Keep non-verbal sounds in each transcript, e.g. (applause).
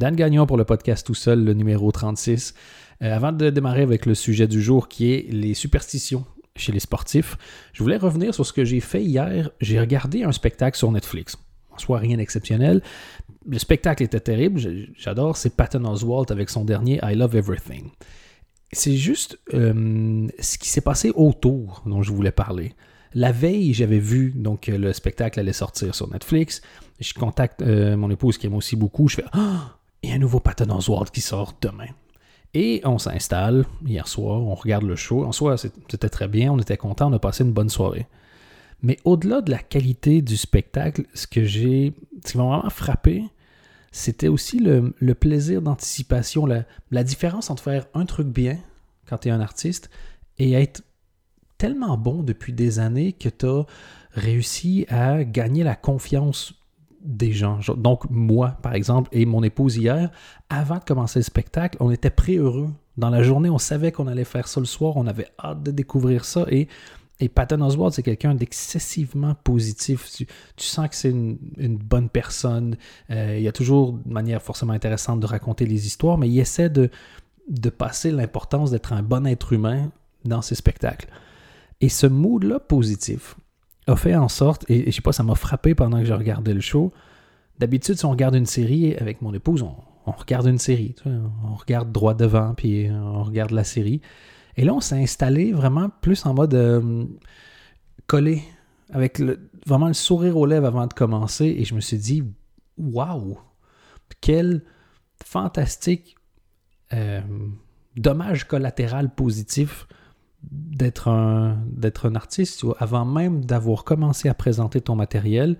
Dan Gagnon pour le podcast tout seul, le numéro 36. Euh, avant de démarrer avec le sujet du jour qui est les superstitions chez les sportifs, je voulais revenir sur ce que j'ai fait hier. J'ai regardé un spectacle sur Netflix. En soi, rien d'exceptionnel. Le spectacle était terrible. J'adore. C'est Patton Oswalt avec son dernier I Love Everything. C'est juste euh, ce qui s'est passé autour dont je voulais parler. La veille, j'avais vu donc le spectacle allait sortir sur Netflix. Je contacte euh, mon épouse qui aime aussi beaucoup. Je fais Ah, a un nouveau Patton Oswalt qui sort demain. Et on s'installe hier soir, on regarde le show. En soi, c'était très bien, on était content, on a passé une bonne soirée. Mais au-delà de la qualité du spectacle, ce que j'ai, ce qui m'a vraiment frappé, c'était aussi le, plaisir d'anticipation, la, la, différence entre faire un truc bien quand tu es un artiste et être tellement bon depuis des années que tu as réussi à gagner la confiance des gens. Donc, moi, par exemple, et mon épouse hier, avant de commencer le spectacle, on était très heureux. Dans la journée, on savait qu'on allait faire ça le soir, on avait hâte de découvrir ça et et Patton Oswald, c'est quelqu'un d'excessivement positif. Tu, sens que c'est une, bonne personne. Euh, il y a toujours de manière forcément intéressante de raconter les histoires, mais il essaie de, de passer l'importance d'être un bon être humain dans ses spectacles. Et ce mood-là positif, fait en sorte, et, je sais pas, ça m'a frappé pendant que je regardais le show. D'habitude, si on regarde une série avec mon épouse, on, regarde une série. on regarde droit devant, puis on regarde la série. Et là, on s'est installé vraiment plus en mode euh, collé, avec vraiment le sourire aux lèvres avant de commencer. Et je me suis dit, waouh, quel fantastique euh, dommage collatéral positif d'être un, d'être un artiste, avant même d'avoir commencé à présenter ton matériel,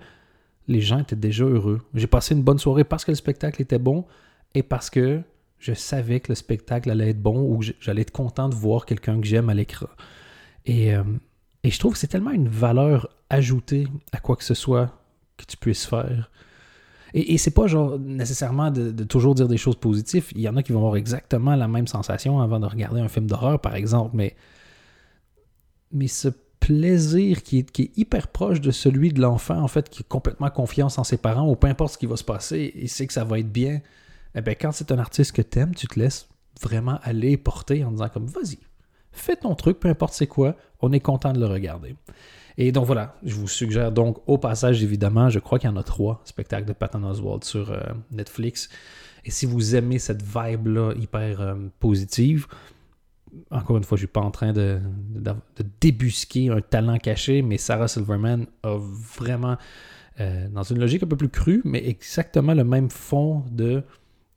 les gens étaient déjà heureux. J'ai passé une bonne soirée parce que le spectacle était bon et parce que je savais que le spectacle allait être bon ou j'allais être content de voir quelqu'un que j'aime à l'écran. Et, euh, et je trouve que c'est tellement une valeur ajoutée à quoi que ce soit que tu puisses faire. Et, et c'est pas genre nécessairement de, de, toujours dire des choses positives. Il y en a qui vont avoir exactement la même sensation avant de regarder un film d'horreur, par exemple, mais mais ce plaisir qui est, hyper proche de celui de l'enfant, en fait, qui a complètement confiance en ses parents, ou peu importe ce qui va se passer, il sait que ça va être bien. Eh bien, quand c'est un artiste que t'aimes, tu te laisses vraiment aller porter en disant comme vas-y, fais ton truc, peu importe c'est quoi, on est content de le regarder. Et donc voilà, je vous suggère donc au passage évidemment, je crois qu'il y en a trois spectacles de Patton Oswald sur euh, Netflix. Et si vous aimez cette vibe-là hyper euh, positive, encore une fois, je ne suis pas en train de, débusquer un talent caché, mais Sarah Silverman a vraiment, euh, dans une logique un peu plus crue, mais exactement le même fond de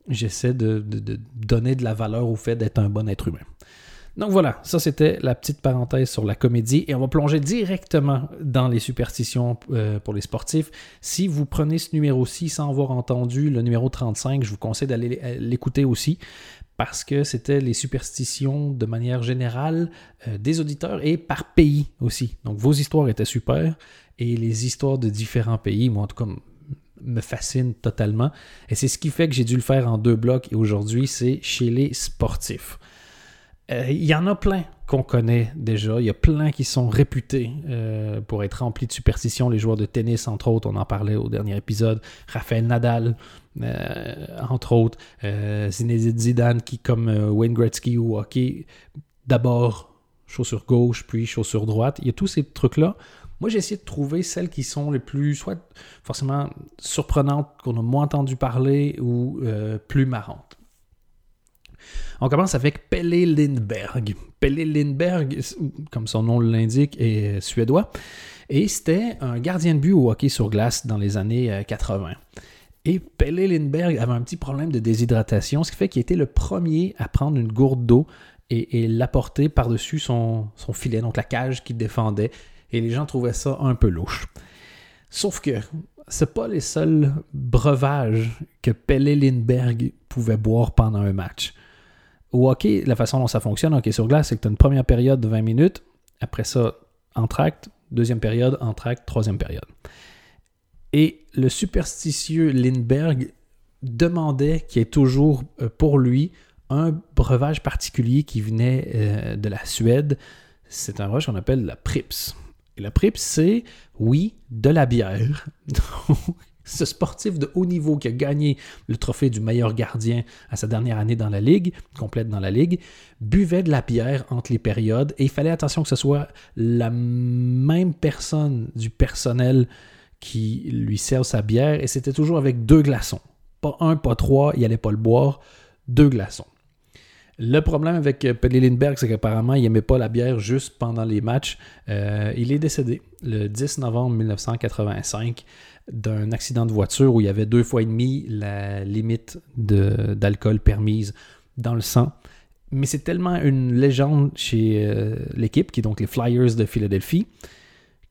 j'essaie de, donner de la valeur au fait d'être un bon être humain. Donc voilà, ça c'était la petite parenthèse sur la comédie et on va plonger directement dans les superstitions euh, pour les sportifs. Si vous prenez ce numéro-ci sans avoir entendu le numéro 35, je vous conseille d'aller l'écouter aussi parce que c'était les superstitions de manière générale euh, des auditeurs et par pays aussi. Donc vos histoires étaient super et les histoires de différents pays, moi en tout cas, me fascinent totalement. Et c'est ce qui fait que j'ai dû le faire en deux blocs et aujourd'hui c'est chez les sportifs. Euh, il y en a plein qu'on connaît déjà. Il y a plein qui sont réputés euh, pour être remplis de superstitions. Les joueurs de tennis, entre autres, on en parlait au dernier épisode. Raphaël Nadal, euh, entre autres. Zinedine Zidane, qui, comme Wayne Gretzky ou hockey, d'abord chaussure gauche, puis chaussure droite. Il y a tous ces trucs-là. Moi, j'ai essayé de trouver celles qui sont les plus, soit forcément surprenantes, qu'on a moins entendu parler, ou plus marrantes. On commence avec Pelle Lindberg. Pelle Lindberg, comme son nom l'indique, est suédois. Et c'était un gardien de but au hockey sur glace dans les années 80. Euh, et Pelle Lindberg avait un petit problème de déshydratation, ce qui fait qu'il était le premier à prendre une gourde d'eau et, l'apporter par-dessus son, filet, donc la cage qu'il défendait. Et les gens trouvaient ça un peu louche. Sauf que c'est pas les seuls breuvages que Pelle Lindberg pouvait boire pendant un match. Au hockey, la façon dont ça fonctionne, hockey sur glace, c'est que tu as une première période de 20 minutes, après ça, entracte, deuxième période, entracte, troisième période. Et le superstitieux Lindbergh demandait qu'il y ait toujours euh, pour lui un breuvage particulier qui venait euh, de la Suède. C'est un breuvage qu'on appelle la Prips. Et la Prips, c'est, oui, de la bière. (laughs) ce sportif de haut niveau qui a gagné le trophée du meilleur gardien à sa dernière année dans la ligue, complète dans la ligue, buvait de la bière entre les périodes et il fallait attention que ce soit la même personne du personnel qui lui serve sa bière et c'était toujours avec deux glaçons. Pas un, pas trois, il n'allait pas le boire, deux glaçons. Le problème avec Pelé Lindbergh, c'est qu'apparemment, il n'aimait pas la bière juste pendant les matchs. Euh, il est décédé le 10 novembre 1985 d'un accident de voiture où il y avait deux fois et demi la limite d'alcool permise dans le sang. Mais c'est tellement une légende chez euh, l'équipe, qui est donc les Flyers de Philadelphie,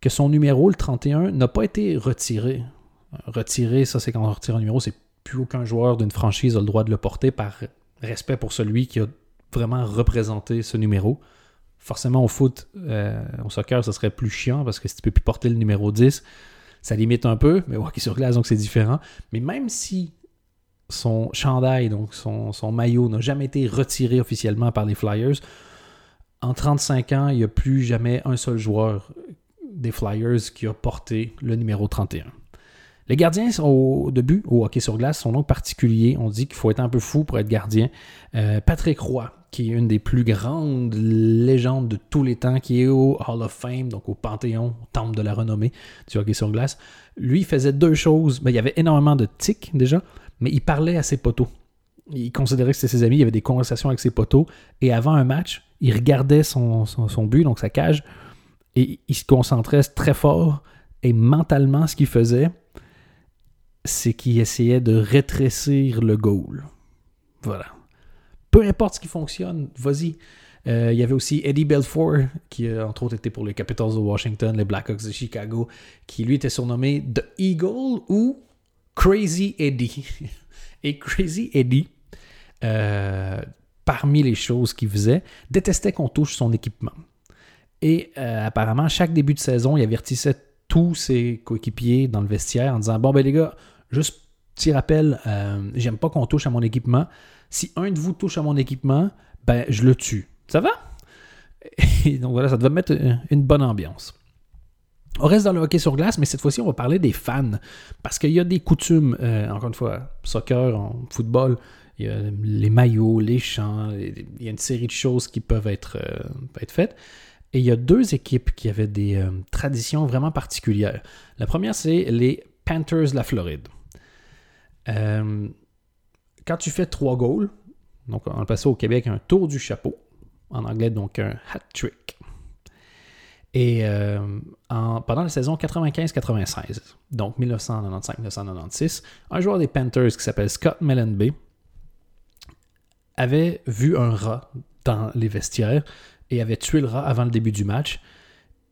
que son numéro, le 31, n'a pas été retiré. Retiré, ça c'est quand on retire un numéro, c'est plus aucun joueur d'une franchise a le droit de le porter par respect pour celui qui a vraiment représenté ce numéro. Forcément, au foot, euh, au soccer, ça serait plus chiant parce que si tu peux plus porter le numéro 10, ça limite un peu, mais hockey sur glace, donc c'est différent. Mais même si son chandail, donc son, maillot, n'a jamais été retiré officiellement par les Flyers, en 35 ans, il n'y a plus jamais un seul joueur des Flyers qui a porté le numéro 31. Les gardiens, au début, au hockey sur glace, sont donc particuliers. On dit qu'il faut être un peu fou pour être gardien. Euh, Patrick Roy, qui est une des plus grandes légendes de tous les temps, qui est au Hall of Fame, donc au Panthéon, au Temple de la renommée du hockey sur glace. Lui, faisait deux choses. Il y avait énormément de tics déjà, mais il parlait à ses poteaux. Il considérait que c'était ses amis, il y avait des conversations avec ses poteaux. Et avant un match, il regardait son, son but, donc sa cage, et il se concentrait très fort. Et mentalement, ce qu'il faisait, c'est qu'il essayait de rétrécir le goal. Voilà. Peu importe ce qui fonctionne, vas-y. Euh, il y avait aussi Eddie Belfour, qui a entre autres été pour les Capitals de Washington, les Blackhawks de Chicago, qui lui était surnommé The Eagle ou Crazy Eddie. (laughs) Et Crazy Eddie, euh, parmi les choses qu'il faisait, détestait qu'on touche son équipement. Et euh, apparemment, chaque début de saison, il avertissait tous ses coéquipiers dans le vestiaire en disant Bon, ben les gars, juste petit rappel, euh, j'aime pas qu'on touche à mon équipement. Si un de vous touche à mon équipement, ben je le tue. Ça va? (laughs) Et donc voilà, ça devait mettre une bonne ambiance. On reste dans le hockey sur glace, mais cette fois-ci, on va parler des fans. Parce qu'il y a des coutumes, euh, encore une fois, soccer, football, il y a les maillots, les chants, il y a une série de choses qui peuvent être, euh, être faites. Et il y a deux équipes qui avaient des traditions vraiment particulières. La première, c'est les Panthers de la Floride. Quand tu fais trois goals, donc on le au Québec un tour du chapeau, en anglais donc un hat trick. Et euh, pendant la saison 95-96, donc 1995-1996, un joueur des Panthers qui s'appelle Scott Mellenby avait vu un rat dans les vestiaires et avait tué le rat avant le début du match.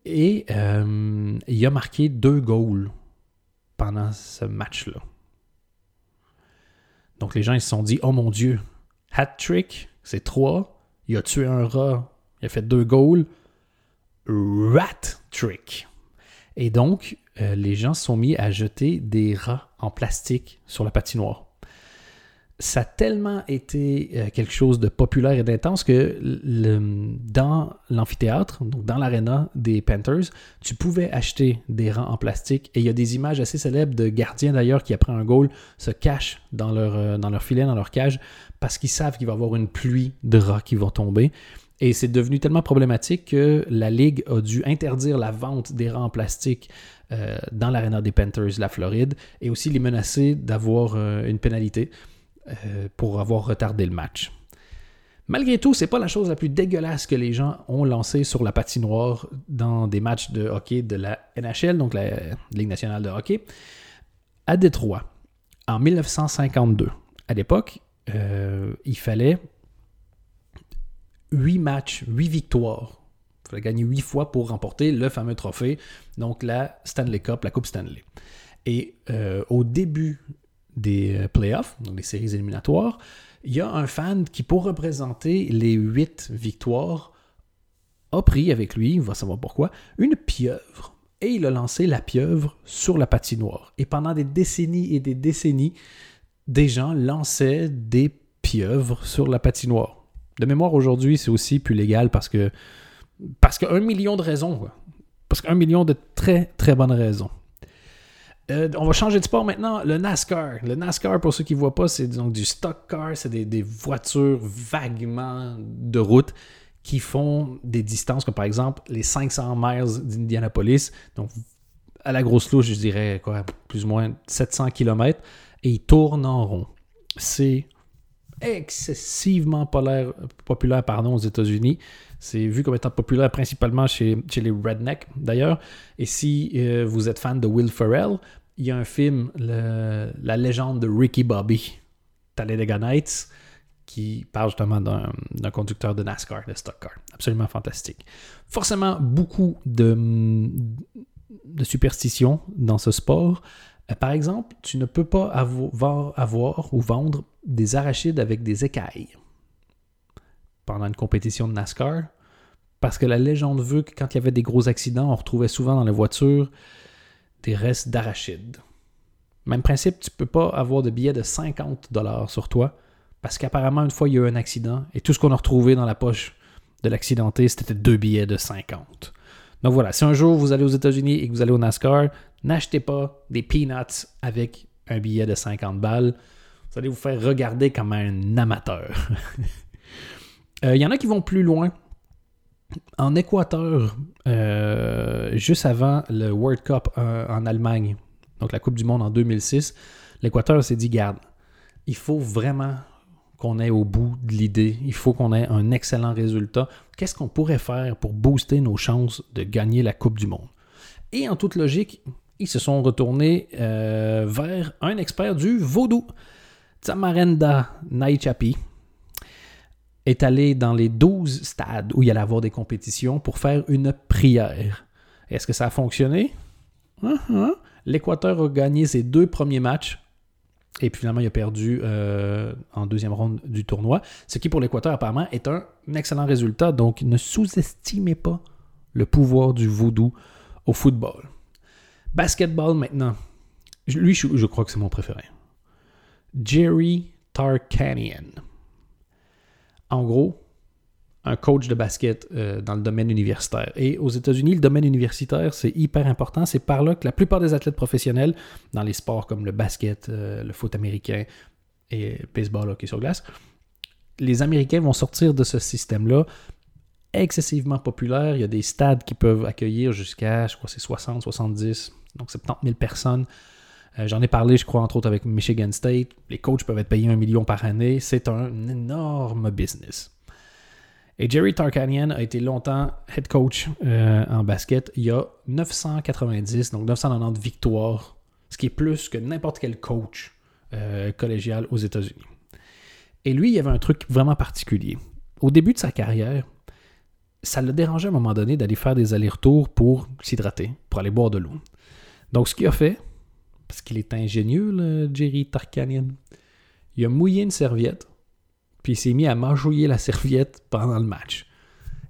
Et euh, il a marqué deux goals pendant ce match-là. Donc les gens ils se sont dit Oh mon Dieu, hat trick, c'est trois. Il a tué un rat, il a fait deux goals. Rat trick. Et donc, euh, les gens se sont mis à jeter des rats en plastique sur la patinoire ça a tellement été euh, quelque chose de populaire et d'intense que dans l'amphithéâtre, donc dans l'aréna des Panthers, tu pouvais acheter des rangs en plastique. Et il y a des images assez célèbres de gardiens d'ailleurs qui, après un goal, se cachent dans leur, euh, dans leur filet, dans leur cage, parce qu'ils savent qu'il va y avoir une pluie de rats qui vont tomber. Et c'est devenu tellement problématique que la Ligue a dû interdire la vente des rangs en plastique euh, dans l'aréna des Panthers, la Floride, et aussi les menacer d'avoir une pénalité. Euh, pour avoir retardé le match. Malgré tout, c'est pas la chose la plus dégueulasse que les gens ont lancée sur la patinoire dans des matchs de hockey de la NHL, donc la Ligue nationale de hockey. À Détroit, en 1952, à l'époque, euh, il fallait 8 matchs, 8 victoires. Il fallait gagner 8 fois pour remporter le fameux trophée, donc la Stanley Cup, la Coupe Stanley. Et euh, au début des euh, playoffs, donc des séries éliminatoires, il y a un fan qui, pour représenter les huit victoires, a pris avec lui, on va savoir pourquoi, une pieuvre. Et il a lancé la pieuvre sur la patinoire. Et pendant des décennies et des décennies, des gens lançaient des pieuvres sur la patinoire. De mémoire, aujourd'hui, c'est aussi plus légal parce que. Parce qu'un million de raisons. Parce qu'un million de très, très bonnes raisons. Euh, on va changer de sport maintenant. Le NASCAR. Le NASCAR, pour ceux qui ne voient pas, c'est donc du stock car. C'est des, voitures vaguement de route qui font des distances, comme par exemple les 500 miles d'Indianapolis. Donc, à la grosse louche, je dirais quoi, plus ou moins 700 km. Et ils tournent en rond. C'est excessivement populaire, pardon, aux États-Unis. C'est vu comme étant populaire principalement chez, les rednecks d'ailleurs. Et si euh, vous êtes fan de Will Ferrell, il y a un film, La légende de Ricky Bobby, Talladega Nights, qui parle justement d'un conducteur de NASCAR, de stock car. Absolument fantastique. Forcément, beaucoup de, superstitions dans ce sport. Euh, par exemple, tu ne peux pas avoir, ou vendre des arachides avec des écailles pendant une compétition de NASCAR. Parce que la légende veut que quand il y avait des gros accidents, on retrouvait souvent dans les voitures des restes d'arachides. Même principe, tu ne peux pas avoir de billets de 50 dollars sur toi parce qu'apparemment, une fois, il y a eu un accident et tout ce qu'on a retrouvé dans la poche de l'accidenté, c'était deux billets de 50. Donc voilà, si un jour vous allez aux États-Unis et que vous allez au NASCAR, n'achetez pas des peanuts avec un billet de 50 balles. Vous allez vous faire regarder comme un amateur. (laughs) Euh, il y en a qui vont plus loin. En Équateur, euh, juste avant le World Cup euh, en Allemagne, donc la Coupe du Monde en 2006, l'Équateur s'est dit, garde, il faut vraiment qu'on ait au bout de l'idée. Il faut qu'on ait un excellent résultat. Qu'est-ce qu'on pourrait faire pour booster nos chances de gagner la Coupe du Monde? Et en toute logique, ils se sont retournés euh, vers un expert du vaudou. Tamarenda Naichapi est allé dans les 12 stades où il allait avoir des compétitions pour faire une prière. Est-ce que ça a fonctionné? Uh-huh. L'Équateur a gagné ses deux premiers matchs et puis finalement, il a perdu euh, en deuxième ronde du tournoi. Ce qui, pour l'Équateur, apparemment, est un excellent résultat. Donc, ne sous-estimez pas le pouvoir du voodoo au football. Basketball maintenant. Lui, je, crois que c'est mon préféré. Jerry Tarkanian. En gros, un coach de basket euh, dans le domaine universitaire. Et aux États-Unis, le domaine universitaire, c'est hyper important. C'est par là que la plupart des athlètes professionnels, dans les sports comme le basket, euh, le foot américain et baseball, hockey sur glace, les Américains vont sortir de ce système-là excessivement populaire. Il y a des stades qui peuvent accueillir jusqu'à, je crois, c'est 60, 70, donc 70 000 personnes. Euh, j'en ai parlé, je crois, entre autres avec Michigan State. Les coachs peuvent être payés un million par année. C'est un énorme business. Et Jerry Tarkanian a été longtemps head coach euh, en basket. Il y a 990, donc 990 victoires, ce qui est plus que n'importe quel coach euh, collégial aux États-Unis. Et lui, il y avait un truc vraiment particulier. Au début de sa carrière, ça le dérangeait à un moment donné d'aller faire des allers-retours pour s'hydrater, pour aller boire de l'eau. Donc, ce qu'il a fait, parce qu'il est ingénieux, le Jerry Tarkanian, il a mouillé une serviette puis il s'est mis à mâchouiller la serviette pendant le match.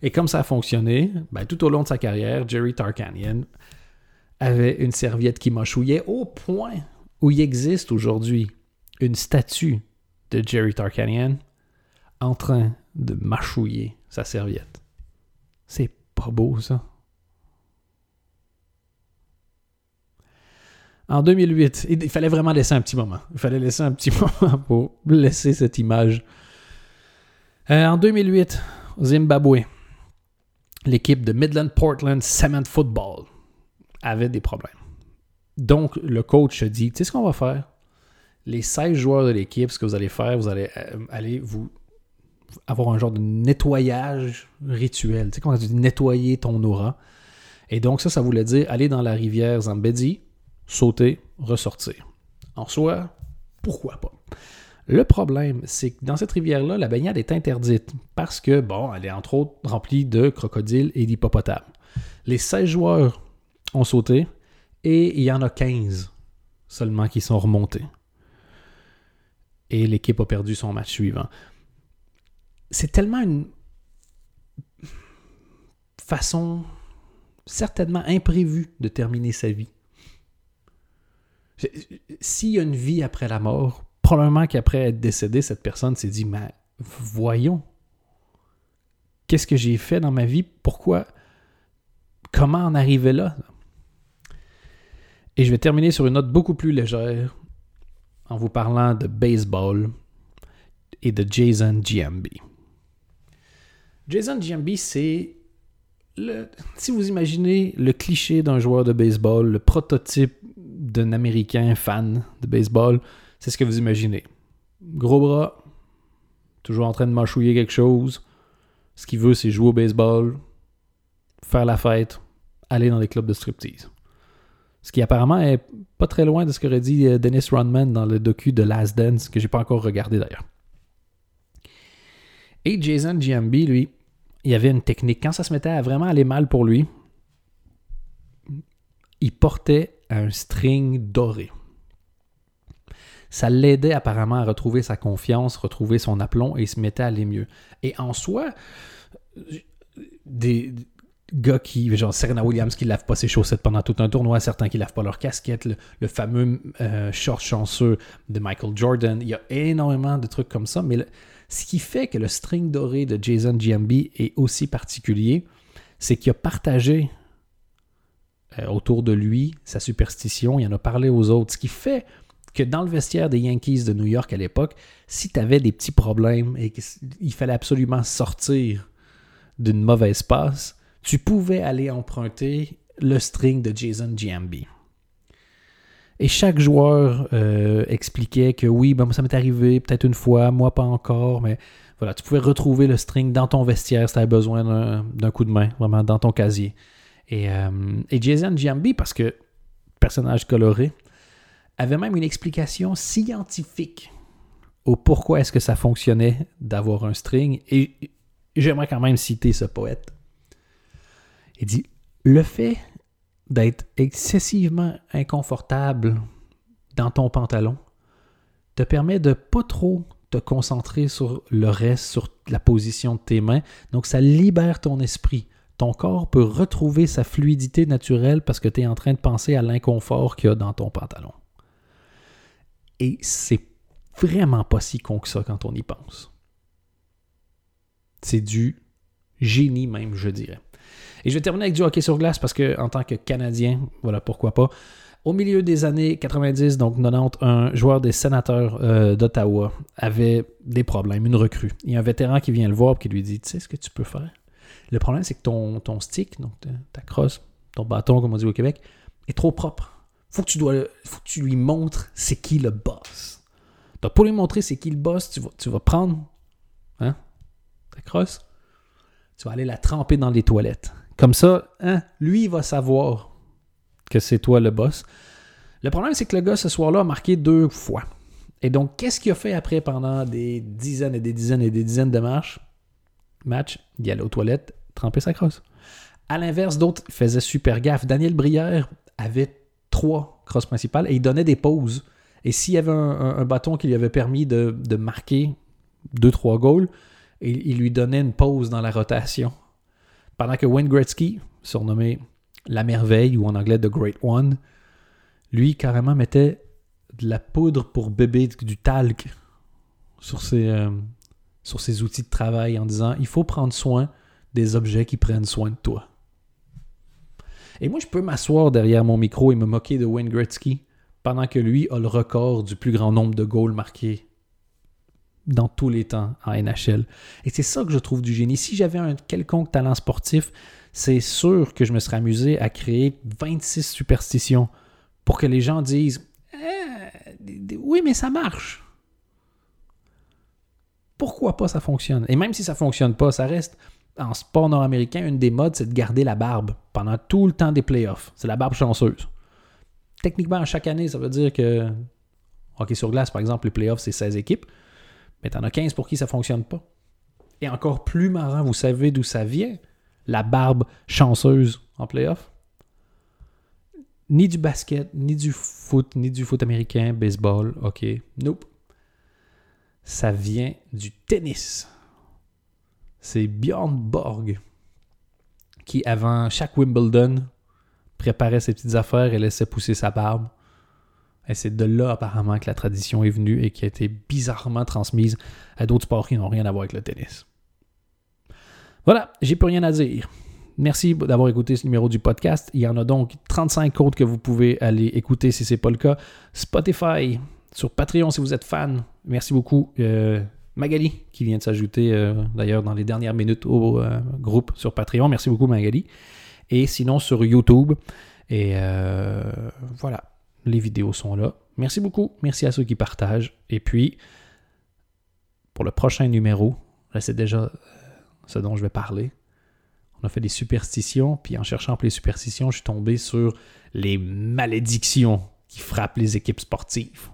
Et comme ça a fonctionné, ben, tout au long de sa carrière, Jerry Tarkanian avait une serviette qui mâchouillait au point où il existe aujourd'hui une statue de Jerry Tarkanian en train de mâchouiller sa serviette. C'est pas beau ça. En 2008, il fallait vraiment laisser un petit moment. Il fallait laisser un petit (laughs) moment pour laisser cette image euh, en 2008, au Zimbabwe, l'équipe de Midland Portland Cement Football avait des problèmes. Donc, le coach a dit, tu sais ce qu'on va faire? Les 16 joueurs de l'équipe, ce que vous allez faire, vous allez euh, aller vous avoir un genre de nettoyage rituel. Tu sais, quand tu dis nettoyer ton aura. Et donc, ça, ça voulait dire aller dans la rivière Zambezi, sauter, ressortir. En soi, pourquoi pas? Le problème, c'est que dans cette rivière-là, la baignade est interdite parce que, bon, elle est entre autres remplie de crocodiles et d'hippopotames. Les 16 joueurs ont sauté et il y en a 15 seulement qui sont remontés. Et l'équipe a perdu son match suivant. C'est tellement une façon certainement imprévue de terminer sa vie. S'il y a une vie après la mort, probablement qu'après être décédé, cette personne s'est dit, mais voyons, qu'est-ce que j'ai fait dans ma vie? Pourquoi? Comment en arriver là? Et je vais terminer sur une note beaucoup plus légère en vous parlant de baseball et de Jason Giambi. Jason Giambi, c'est si vous imaginez le cliché d'un joueur de baseball, le prototype d'un Américain fan de baseball, c'est ce que vous imaginez. Gros bras, toujours en train de mâchouiller quelque chose. Ce qu'il veut, c'est jouer au baseball, faire la fête, aller dans des clubs de striptease. Ce qui apparemment est pas très loin de ce qu'aurait dit euh, Dennis Rodman dans le docu de Last Dance, que j'ai pas encore regardé d'ailleurs. Et Jason Giambi, lui, il avait une technique. Quand ça se mettait à vraiment aller mal pour lui, il portait un string doré. Ça l'aidait apparemment à retrouver sa confiance, retrouver son aplomb et il se mettait à aller mieux. Et en soi, des, gars qui, genre Serena Williams qui lave pas ses chaussettes pendant tout un tournoi, certains qui lavent pas leur casquette, le, fameux euh, short chanceux de Michael Jordan. Il y a énormément de trucs comme ça, mais ce qui fait que le string doré de Jason Giambi est aussi particulier, c'est qu'il a partagé euh, autour de lui sa superstition, il en a parlé aux autres, ce qui fait que dans le vestiaire des Yankees de New York à l'époque, si tu avais des petits problèmes et qu'il fallait absolument sortir d'une mauvaise passe, tu pouvais aller emprunter le string de Jason Giambi. Et chaque joueur euh, expliquait que oui, ben, ça m'est arrivé peut-être une fois, moi pas encore, mais voilà, tu pouvais retrouver le string dans ton vestiaire si tu avais besoin d'un coup de main, vraiment dans ton casier. Et, euh, et Jason Giambi, parce que personnage coloré, avait même une explication scientifique au pourquoi est-ce que ça fonctionnait d'avoir un string. Et j'aimerais quand même citer ce poète. Il dit Le fait d'être excessivement inconfortable dans ton pantalon te permet de pas trop te concentrer sur le reste, sur la position de tes mains. Donc ça libère ton esprit. Ton corps peut retrouver sa fluidité naturelle parce que tu es en train de penser à l'inconfort qu'il y a dans ton pantalon. Et c'est vraiment pas si con que ça quand on y pense. C'est du génie même, je dirais. Et je vais terminer avec du hockey sur glace parce que, en tant que Canadien, voilà pourquoi pas. Au milieu des années 90, donc 90, un joueur des sénateurs euh, d'Ottawa avait des problèmes, une recrue. Il y a un vétéran qui vient le voir et qui lui dit Tu sais ce que tu peux faire Le problème, c'est que ton, stick, donc ta crosse, ton bâton, comme on dit au Québec, est trop propre. Faut que tu, faut que tu lui montres c'est qui le boss. Donc, pour lui montrer c'est qui le boss, tu vas, tu vas prendre hein, ta crosse, tu vas aller la tremper dans les toilettes. Comme ça, hein, lui, il va savoir que c'est toi le boss. Le problème, c'est que le gars, ce soir-là, a marqué deux fois. Et donc, qu'est-ce qu'il a fait après pendant des dizaines et des dizaines et des dizaines de marches? Match, il allait aux toilettes, tremper sa crosse. À l'inverse, d'autres faisaient super gaffe. Daniel Brière avait trois crosses principales et il donnait des pauses. Et s'il y avait un, bâton qui lui avait permis de, marquer deux, trois goals, il lui donnait une pause dans la rotation. Pendant que Wayne Gretzky, surnommé la merveille ou en anglais The Great One, lui carrément mettait de la poudre pour bébé, du talc sur ses, euh, sur ses outils de travail en disant il faut prendre soin des objets qui prennent soin de toi. Et moi, je peux m'asseoir derrière mon micro et me moquer de Wayne Gretzky pendant que lui a le record du plus grand nombre de goals marqués dans tous les temps en NHL. Et c'est ça que je trouve du génie. Si j'avais un quelconque talent sportif, c'est sûr que je me serais amusé à créer 26 superstitions pour que les gens disent eh, Oui, mais ça marche. Pourquoi pas ça fonctionne? Et même si ça fonctionne pas, ça reste en sport nord-américain, une des modes, c'est de garder la barbe pendant tout le temps des playoffs. C'est la barbe chanceuse. Techniquement, chaque année, ça veut dire que hockey sur glace, par exemple, les playoffs, c'est 16 équipes mais t'en as 15 pour qui ça fonctionne pas. Et encore plus marrant, vous savez d'où ça vient, la barbe chanceuse en playoff. Ni du basket, ni du foot, ni du foot américain, baseball, ok, nope. Ça vient du tennis. C'est Bjorn Borg qui, avant chaque Wimbledon, préparait ses petites affaires et laissait pousser sa barbe. Et c'est de là apparemment que la tradition est venue et qui a été bizarrement transmise à d'autres sports qui n'ont rien à voir avec le tennis. Voilà, j'ai plus rien à dire. Merci d'avoir écouté ce numéro du podcast. Il y en a donc 35 autres que vous pouvez aller écouter si ce n'est pas le cas. Spotify, sur Patreon si vous êtes fan. Merci beaucoup. Euh, Magali, qui vient de s'ajouter euh, d'ailleurs dans les dernières minutes au euh, groupe sur Patreon. Merci beaucoup, Magali. Et sinon, sur YouTube. Et voilà, les vidéos sont là. Merci beaucoup. Merci à ceux qui partagent. Et puis, pour le prochain numéro, là, c'est déjà ce dont je vais parler. On a fait des superstitions, puis en cherchant pour les superstitions, je suis tombé sur les malédictions qui frappent les équipes sportives.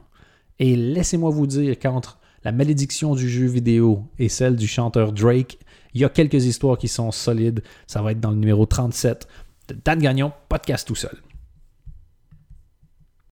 Et laissez-moi vous dire qu'entre la malédiction du jeu vidéo et celle du chanteur Drake, il y a quelques histoires qui sont solides. Ça va être dans le numéro 37 de Dan Gagnon, podcast tout seul.